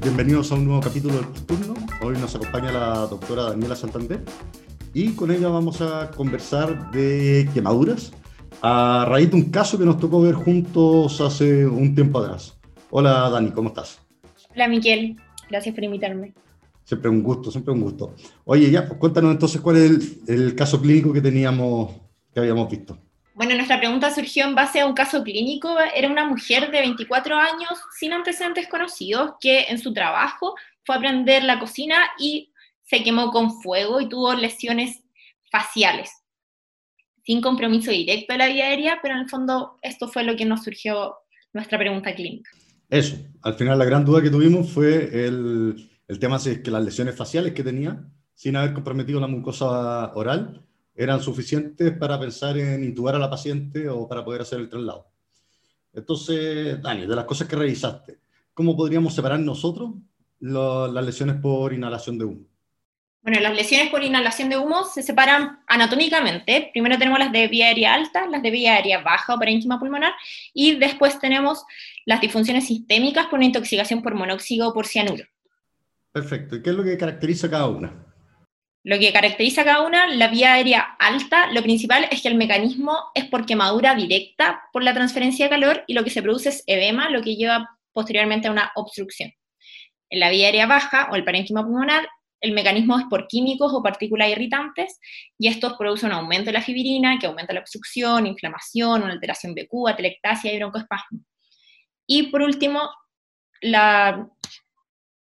Bienvenidos a un nuevo capítulo del turno. Hoy nos acompaña la doctora Daniela Santander y con ella vamos a conversar de quemaduras a raíz de un caso que nos tocó ver juntos hace un tiempo atrás. Hola Dani, ¿cómo estás? Hola Miquel, gracias por invitarme. Siempre un gusto, siempre un gusto. Oye, ya, pues cuéntanos entonces cuál es el, el caso clínico que teníamos, que habíamos visto. Bueno, nuestra pregunta surgió en base a un caso clínico. Era una mujer de 24 años sin antecedentes conocidos que en su trabajo fue a aprender la cocina y se quemó con fuego y tuvo lesiones faciales, sin compromiso directo de la vía aérea, pero en el fondo esto fue lo que nos surgió nuestra pregunta clínica. Eso, al final la gran duda que tuvimos fue el, el tema de que las lesiones faciales que tenía, sin haber comprometido la mucosa oral, eran suficientes para pensar en intubar a la paciente o para poder hacer el traslado. Entonces, Dani, de las cosas que revisaste, ¿cómo podríamos separar nosotros las lesiones por inhalación de humo? Bueno, las lesiones por inhalación de humo se separan anatómicamente. Primero tenemos las de vía aérea alta, las de vía aérea baja o parénquima pulmonar, y después tenemos las disfunciones sistémicas por una intoxicación por monóxido o por cianuro. Perfecto. ¿Y qué es lo que caracteriza cada una? Lo que caracteriza cada una, la vía aérea alta, lo principal es que el mecanismo es por quemadura directa por la transferencia de calor y lo que se produce es edema, lo que lleva posteriormente a una obstrucción. En la vía aérea baja o el parénquima pulmonar, el mecanismo es por químicos o partículas irritantes y estos producen un aumento de la fibrina que aumenta la obstrucción, inflamación, una alteración BQ, atelectasia y broncoespasmo. Y por último, la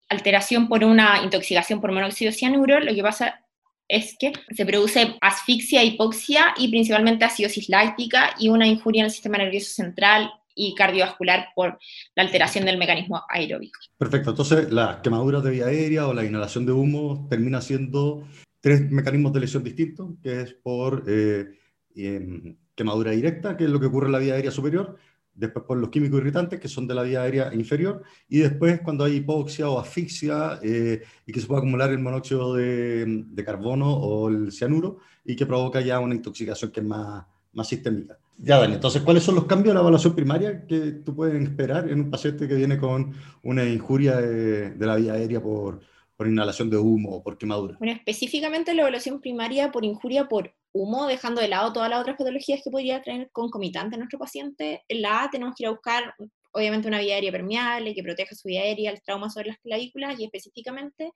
alteración por una intoxicación por monóxido de cianuro, lo que pasa es que se produce asfixia, hipoxia y principalmente acidosis láctica y una injuria en el sistema nervioso central y cardiovascular por la alteración del mecanismo aeróbico. Perfecto, entonces las quemaduras de vía aérea o la inhalación de humo termina siendo tres mecanismos de lesión distintos, que es por eh, em, quemadura directa, que es lo que ocurre en la vía aérea superior, después por los químicos irritantes, que son de la vía aérea inferior, y después cuando hay hipoxia o asfixia eh, y que se puede acumular el monóxido de, carbono o el cianuro y que provoca ya una intoxicación que es más, más sistémica. Ya, Dani, entonces, ¿cuáles son los cambios de la evaluación primaria que tú puedes esperar en un paciente que viene con una injuria de, de la vía aérea por, por inhalación de humo o por quemadura? Bueno, específicamente la evaluación primaria por injuria por humo, dejando de lado todas las otras patologías que podría tener concomitante nuestro paciente, en la A tenemos que ir a buscar, obviamente, una vía aérea permeable que proteja su vía aérea, el trauma sobre las clavículas y específicamente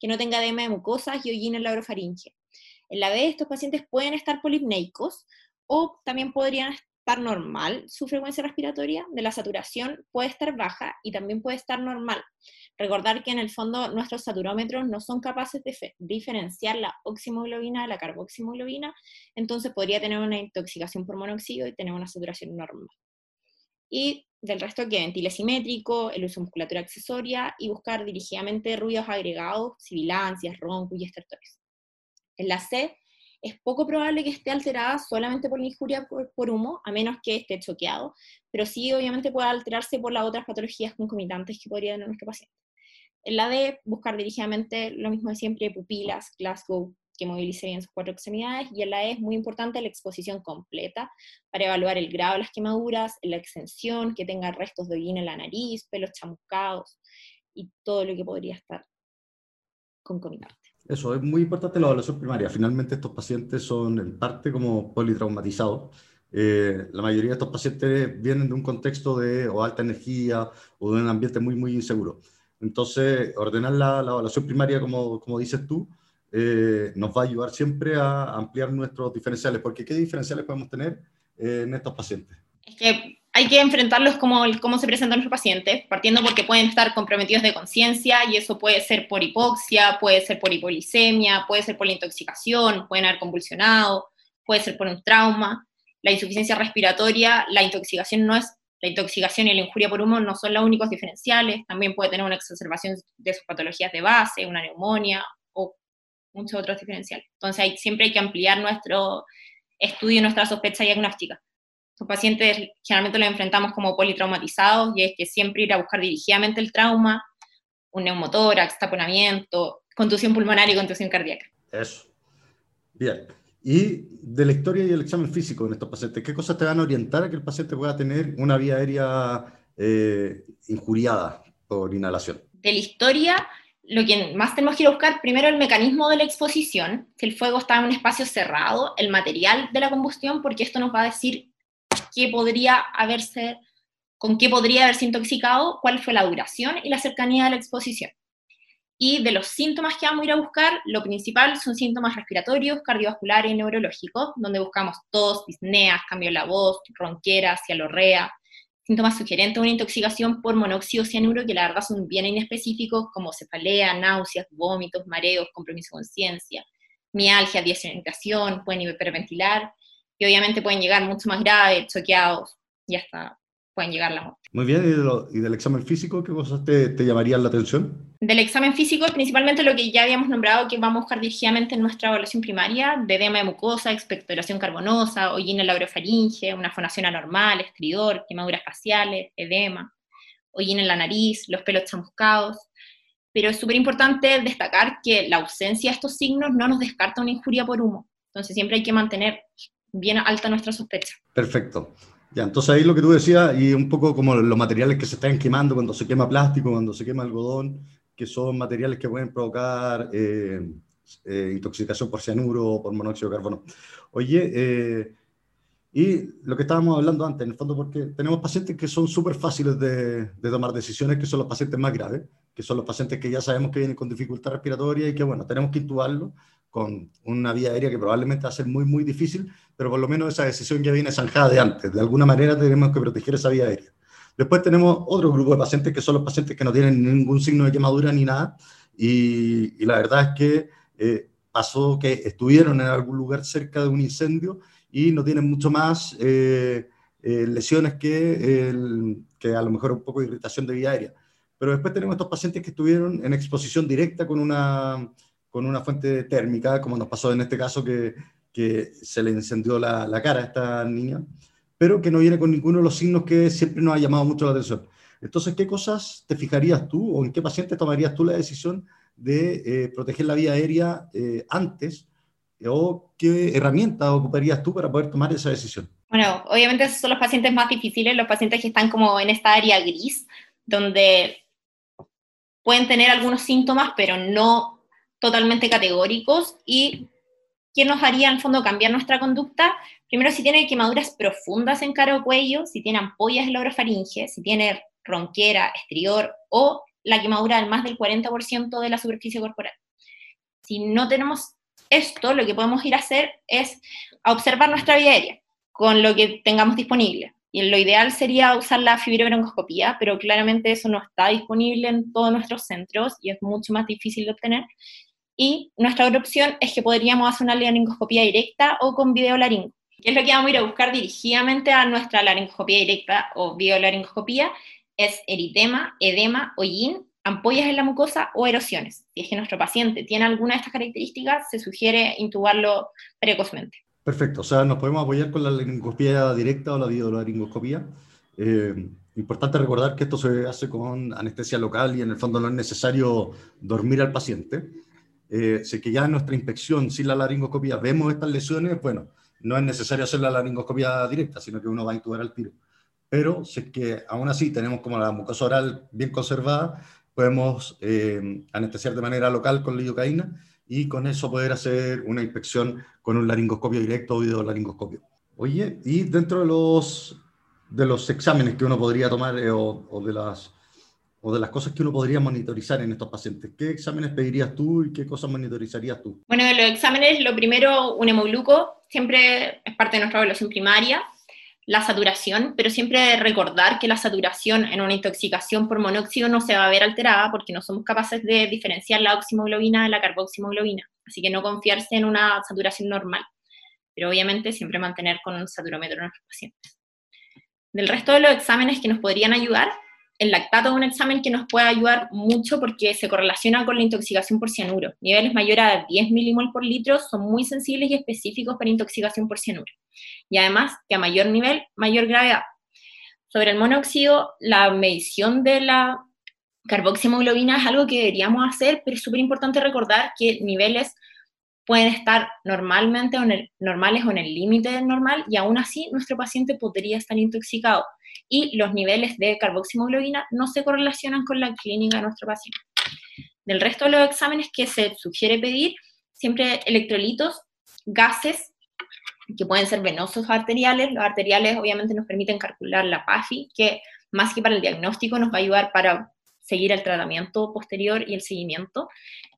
que no tenga edema de mucosas y hollín en la orofaringe. En la B, estos pacientes pueden estar polipneicos o también podrían estar normal su frecuencia respiratoria, de la saturación puede estar baja y también puede estar normal. Recordar que en el fondo nuestros saturómetros no son capaces de diferenciar la oximoglobina de la carboximoglobina, entonces podría tener una intoxicación por monóxido y tener una saturación normal. Y del resto que ventile simétrico, el uso de musculatura accesoria y buscar dirigidamente ruidos agregados, sibilancias, roncos y estertores. En la C es poco probable que esté alterada solamente por la injuria por, humo, a menos que esté choqueado, pero sí obviamente puede alterarse por las otras patologías concomitantes que podría tener nuestro paciente. En la D, buscar dirigidamente lo mismo de siempre, pupilas, Glasgow, que movilice bien sus cuatro extremidades, y en la E es muy importante la exposición completa para evaluar el grado de las quemaduras, la extensión, que tenga restos de hollín en la nariz, pelos chamuscados y todo lo que podría estar concomitante. Eso, es muy importante la evaluación primaria. Finalmente estos pacientes son en parte como politraumatizados. Eh, la mayoría de estos pacientes vienen de un contexto de o alta energía o de un ambiente muy, muy inseguro. Entonces, ordenar la, evaluación primaria, como, como dices tú, eh, nos va a ayudar siempre a ampliar nuestros diferenciales, porque ¿qué diferenciales podemos tener eh, en estos pacientes? Es que hay que enfrentarlos como cómo se presentan los pacientes, partiendo porque pueden estar comprometidos de conciencia y eso puede ser por hipoxia, puede ser por hipolisemia, puede ser por la intoxicación, pueden haber convulsionado, puede ser por un trauma. La insuficiencia respiratoria, la intoxicación no es la intoxicación y la injuria por humo no son los únicos diferenciales, también puede tener una exacerbación de sus patologías de base, una neumonía o muchos otros diferenciales. Entonces siempre hay que ampliar nuestro estudio nuestra sospecha diagnóstica. Los pacientes generalmente los enfrentamos como politraumatizados y es que siempre ir a buscar dirigidamente el trauma, un neumotórax, taponamiento, contusión pulmonar y contusión cardíaca. Eso. Bien. Y de la historia y el examen físico en estos pacientes, ¿qué cosas te van a orientar a que el paciente pueda tener una vía aérea eh, injuriada por inhalación? De la historia, lo que más tenemos que ir a buscar primero el mecanismo de la exposición, si el fuego está en un espacio cerrado, el material de la combustión, porque esto nos va a decir qué podría haberse, con qué podría haberse intoxicado, cuál fue la duración y la cercanía de la exposición. Y de los síntomas que vamos a ir a buscar, lo principal son síntomas respiratorios, cardiovasculares y neurológicos, donde buscamos tos, disneas, cambio de la voz, ronquera, cialorrea, síntomas sugerentes de una intoxicación por monóxido cianuro, que la verdad son bien inespecíficos, como cefalea, náuseas, vómitos, mareos, compromiso de conciencia, mialgia, desorientación, pueden hiperventilar, y obviamente pueden llegar mucho más graves, choqueados, y hasta pueden llegar la muerte. Muy bien, ¿y, del examen físico qué cosas te, te, llamarían la atención? Del examen físico, principalmente lo que ya habíamos nombrado, que vamos a buscar dirigidamente en nuestra evaluación primaria, de edema de mucosa, expectoración carbonosa, hollín en la orofaringe, una fonación anormal, estridor, quemaduras faciales, edema, hollín en la nariz, los pelos chamuscados. Pero es súper importante destacar que la ausencia de estos signos no nos descarta una injuria por humo. Entonces siempre hay que mantener bien alta nuestra sospecha. Perfecto. Ya, entonces ahí lo que tú decías, y un poco como los materiales que se están quemando cuando se quema plástico, cuando se quema algodón, que son materiales que pueden provocar eh, eh, intoxicación por cianuro o por monóxido de carbono. Oye, eh, y lo que estábamos hablando antes, en el fondo, porque tenemos pacientes que son súper fáciles de, de, tomar decisiones, que son los pacientes más graves, que son los pacientes que ya sabemos que vienen con dificultad respiratoria y que, bueno, tenemos que intubarlo con una vía aérea que probablemente va a ser muy, muy difícil, pero por lo menos esa decisión ya viene zanjada de antes. De alguna manera tenemos que proteger esa vía aérea. Después tenemos otro grupo de pacientes que son los pacientes que no tienen ningún signo de quemadura ni nada, y, la verdad es que eh, pasó que estuvieron en algún lugar cerca de un incendio y no tienen mucho más eh, eh, lesiones que, que a lo mejor un poco de irritación de vía aérea. Pero después tenemos estos pacientes que estuvieron en exposición directa con una con una fuente térmica, como nos pasó en este caso que, que se le encendió la, la, cara a esta niña, pero que no viene con ninguno de los signos que siempre nos ha llamado mucho la atención. Entonces, ¿qué cosas te fijarías tú o en qué paciente tomarías tú la decisión de eh, proteger la vía aérea eh, antes? ¿O qué herramientas ocuparías tú para poder tomar esa decisión? Bueno, obviamente esos son los pacientes más difíciles, los pacientes que están como en esta área gris, donde pueden tener algunos síntomas, pero no totalmente categóricos y ¿qué nos haría en el fondo cambiar nuestra conducta? Primero, si tiene quemaduras profundas en cara o cuello, si tiene ampollas en la orofaringe, si tiene ronquera, estrior o la quemadura del más del 40% de la superficie corporal. Si no tenemos esto, lo que podemos ir a hacer es observar nuestra vía aérea con lo que tengamos disponible. Y lo ideal sería usar la fibrobroncoscopía, pero claramente eso no está disponible en todos nuestros centros y es mucho más difícil de obtener. Y nuestra otra opción es que podríamos hacer una laringoscopía directa o con videolaringo. ¿Qué es lo que vamos a ir a buscar dirigidamente a nuestra laringoscopía directa o videolaringoscopía? Es eritema, edema, hollín, ampollas en la mucosa o erosiones. Si es que nuestro paciente tiene alguna de estas características, se sugiere intubarlo precozmente. Perfecto, o sea, nos podemos apoyar con la laringoscopía directa o la videolaringoscopía. Eh, importante recordar que esto se hace con anestesia local y en el fondo no es necesario dormir al paciente eh, si que ya en nuestra inspección sin la laringoscopía vemos estas lesiones, bueno, no es necesario hacer la laringoscopía directa, sino que uno va a intubar al tiro. Pero si es que aún así tenemos como la mucosa oral bien conservada, podemos eh, anestesiar de manera local con lidocaína y con eso poder hacer una inspección con un laringoscopio directo o videolaringoscopio. Oye, y dentro de los, de los exámenes que uno podría tomar eh, o, o de las o de las cosas que uno podría monitorizar en estos pacientes? ¿Qué exámenes pedirías tú y qué cosas monitorizarías tú? Bueno, de los exámenes, lo primero, un hemogluco, siempre es parte de nuestra evaluación primaria, la saturación, pero siempre recordar que la saturación en una intoxicación por monóxido no se va a ver alterada porque no somos capaces de diferenciar la oximoglobina de la carboximoglobina, así que no confiarse en una saturación normal, pero obviamente siempre mantener con un saturómetro en nuestros pacientes. Del resto de los exámenes que nos podrían ayudar, el lactato es un examen que nos puede ayudar mucho porque se correlaciona con la intoxicación por cianuro. Niveles mayores a 10 milimol por litro son muy sensibles y específicos para intoxicación por cianuro. Y además que a mayor nivel, mayor gravedad. Sobre el monóxido, la medición de la carboxiemoglobina es algo que deberíamos hacer, pero es súper importante recordar que niveles pueden estar normalmente o normales o en el límite normal y aún así nuestro paciente podría estar intoxicado y los niveles de carboximoglobina no se correlacionan con la clínica de nuestro paciente. Del resto de los exámenes que se sugiere pedir, siempre electrolitos, gases, que pueden ser venosos arteriales. Los arteriales obviamente nos permiten calcular la PAFI, que más que para el diagnóstico nos va a ayudar para seguir el tratamiento posterior y el seguimiento.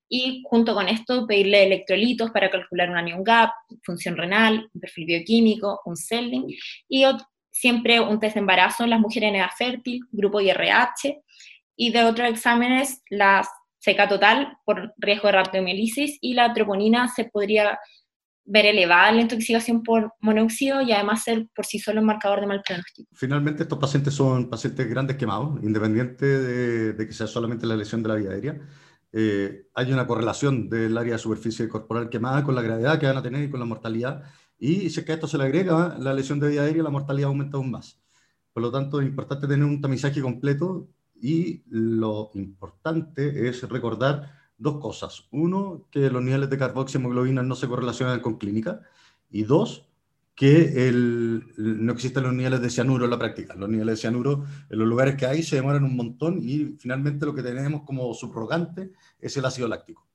Y junto con esto pedirle electrolitos para calcular un anion gap, función renal, perfil bioquímico, un CELDIN y siempre un test de embarazo en las mujeres en edad fértil, grupo IRH, y de otros exámenes la seca total por riesgo de rhabdomiolisis y la troponina se podría ver elevada la intoxicación por monóxido y además ser por sí solo un marcador de mal pronóstico. Finalmente, estos pacientes son pacientes grandes quemados, independiente de, que sea solamente la lesión de la vía aérea. Eh, hay una correlación del área de superficie corporal quemada con la gravedad que van a tener y con la mortalidad y si es que a esto se le agrega la lesión de vía aérea, la mortalidad aumenta aún más. Por lo tanto, es importante tener un tamizaje completo y lo importante es recordar dos cosas. Uno, que los niveles de carboxiemoglobina no se correlacionan con clínica. Y dos, que el, no existen los niveles de cianuro en la práctica. Los niveles de cianuro en los lugares que hay se demoran un montón y finalmente lo que tenemos como subrogante es el ácido láctico.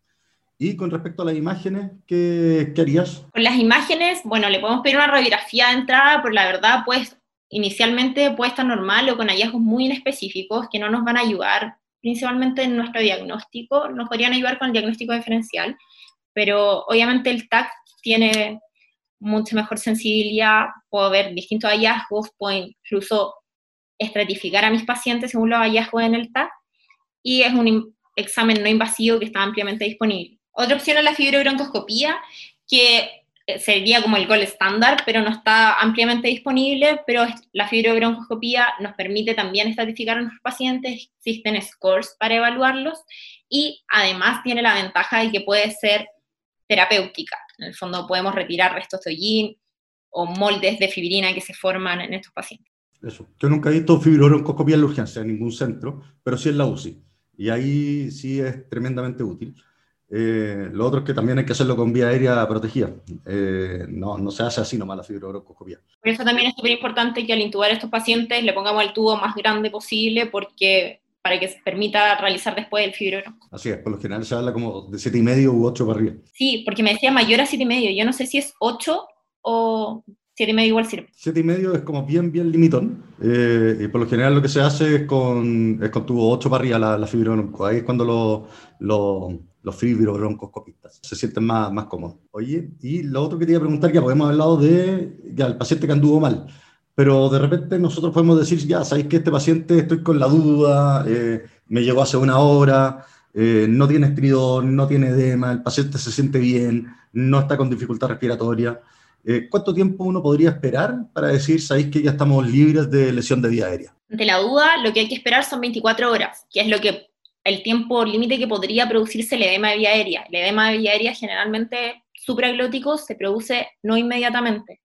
Y con respecto a las imágenes, ¿qué, ¿qué, harías? Con las imágenes, bueno, le podemos pedir una radiografía de entrada, pero la verdad, pues, inicialmente puede estar normal o con hallazgos muy inespecíficos que no nos van a ayudar, principalmente en nuestro diagnóstico, nos podrían ayudar con el diagnóstico diferencial, pero obviamente el TAC tiene mucha mejor sensibilidad, puedo ver distintos hallazgos, puedo incluso estratificar a mis pacientes según los hallazgos en el TAC, y es un examen no invasivo que está ampliamente disponible. Otra opción es la fibrobroncoscopía, que eh, sería como el gol estándar, pero no está ampliamente disponible, pero la fibrobroncoscopía nos permite también estatificar a nuestros pacientes, existen scores para evaluarlos y además tiene la ventaja de que puede ser terapéutica. En el fondo podemos retirar restos de hollín o moldes de fibrina que se forman en estos pacientes. Eso. Yo nunca he visto fibrobroncoscopía en la urgencia en ningún centro, pero sí en la UCI. Y ahí sí es tremendamente útil. Eh, lo otro es que también hay que hacerlo con vía aérea protegida. Eh, no, no se hace así nomás la fibrobroncoscopía. Por eso también es súper importante que al intubar a estos pacientes le pongamos el tubo más grande posible porque para que se permita realizar después el fibrobronco. Así es, por lo general se habla como de 7,5 u 8 para arriba. Sí, porque me decía mayor a 7,5. Yo no sé si es 8 o 7,5 igual sirve. 7,5 es como bien, bien limitón. Eh, y por lo general lo que se hace es con, es con tubo 8 para arriba la, la. Ahí es cuando lo, lo los fibrobroncoscopistas. Se sienten más, más cómodos. Oye, y lo otro que quería preguntar, ya podemos hablado de ya, el paciente que anduvo mal, pero de repente nosotros podemos decir, ya, sabéis que este paciente estoy con la duda, eh, me llegó hace una hora, eh, no tiene estridor, no tiene edema, el paciente se siente bien, no está con dificultad respiratoria. Eh, ¿Cuánto tiempo uno podría esperar para decir, sabéis que ya estamos libres de lesión de vía aérea? Ante la duda, lo que hay que esperar son 24 horas, que es lo que el tiempo límite que podría producirse el edema de vía aérea. El edema de vía aérea generalmente supraglótico se produce no inmediatamente.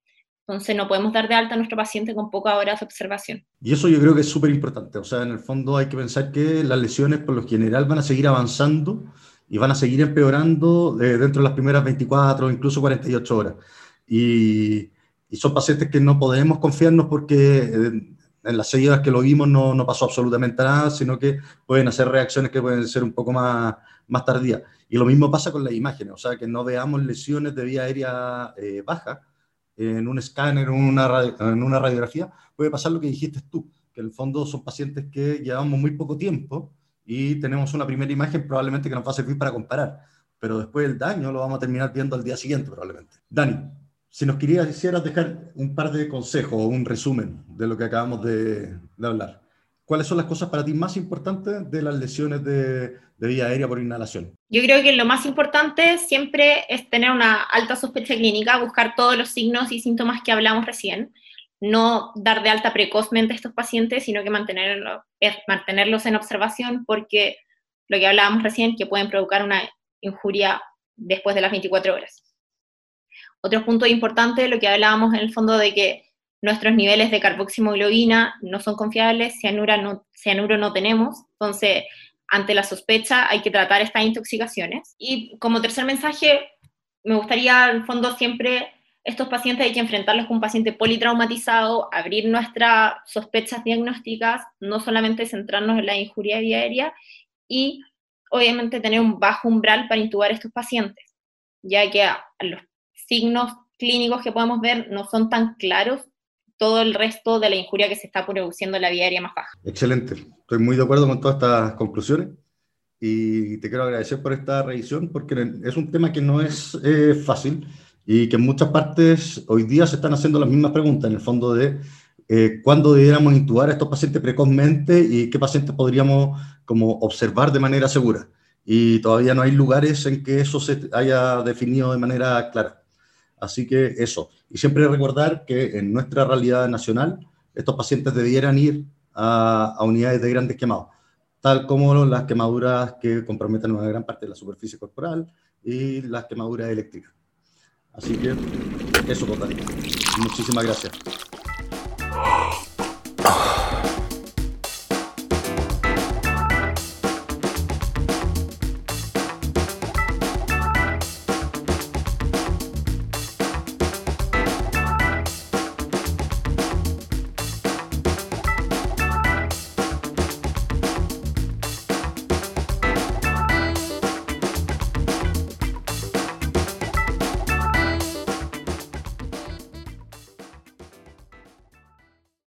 Entonces no podemos dar de alta a nuestro paciente con pocas horas de observación. Y eso yo creo que es súper importante. O sea, en el fondo hay que pensar que las lesiones por lo general van a seguir avanzando y van a seguir empeorando eh, dentro de las primeras 24 o incluso 48 horas. Y, y, son pacientes que no podemos confiarnos porque eh, en las seguidas que lo vimos no, no, pasó absolutamente nada, sino que pueden hacer reacciones que pueden ser un poco más, más tardías. Y lo mismo pasa con las imágenes, o sea, que no veamos lesiones de vía aérea eh, baja en un escáner en una, en una radiografía, puede pasar lo que dijiste tú, que en el fondo son pacientes que llevamos muy poco tiempo y tenemos una primera imagen probablemente que nos va a servir para comparar, pero después el daño lo vamos a terminar viendo al día siguiente probablemente. Dani, si nos quisieras dejar un par de consejos o un resumen de lo que acabamos de, hablar, ¿cuáles son las cosas para ti más importantes de las lesiones de, de, vía aérea por inhalación? Yo creo que lo más importante siempre es tener una alta sospecha clínica, buscar todos los signos y síntomas que hablamos recién. no dar de alta precozmente a estos pacientes, sino que mantenerlos, mantenerlos en observación porque lo que hablábamos recién, que pueden provocar una injuria después de las 24 horas. Otro punto importante, lo que hablábamos en el fondo de que nuestros niveles de carboximoglobina no son confiables, cianura no, cianuro no tenemos, entonces ante la sospecha hay que tratar estas intoxicaciones. Y como tercer mensaje, me gustaría, en fondo, siempre estos pacientes hay que enfrentarlos con un paciente politraumatizado, abrir nuestras sospechas diagnósticas, no solamente centrarnos en la injuria vía aérea y obviamente tener un bajo umbral para intubar a estos pacientes, ya que los signos clínicos que podemos ver no son tan claros todo el resto de la injuria que se está produciendo en la vía aérea más baja. Excelente, estoy muy de acuerdo con todas estas conclusiones y te quiero agradecer por esta revisión porque es un tema que no es eh, fácil y que en muchas partes hoy día se están haciendo las mismas preguntas, en el fondo de eh, cuándo debiéramos intubar a estos pacientes precozmente y qué pacientes podríamos como observar de manera segura. Y todavía no hay lugares en que eso se haya definido de manera clara. Así que eso. Y siempre recordar que en nuestra realidad nacional, estos pacientes debieran ir a, a unidades de grandes quemados, tal como las quemaduras que comprometen una gran parte de la superficie corporal y las quemaduras eléctricas. Así que eso total. Muchísimas gracias.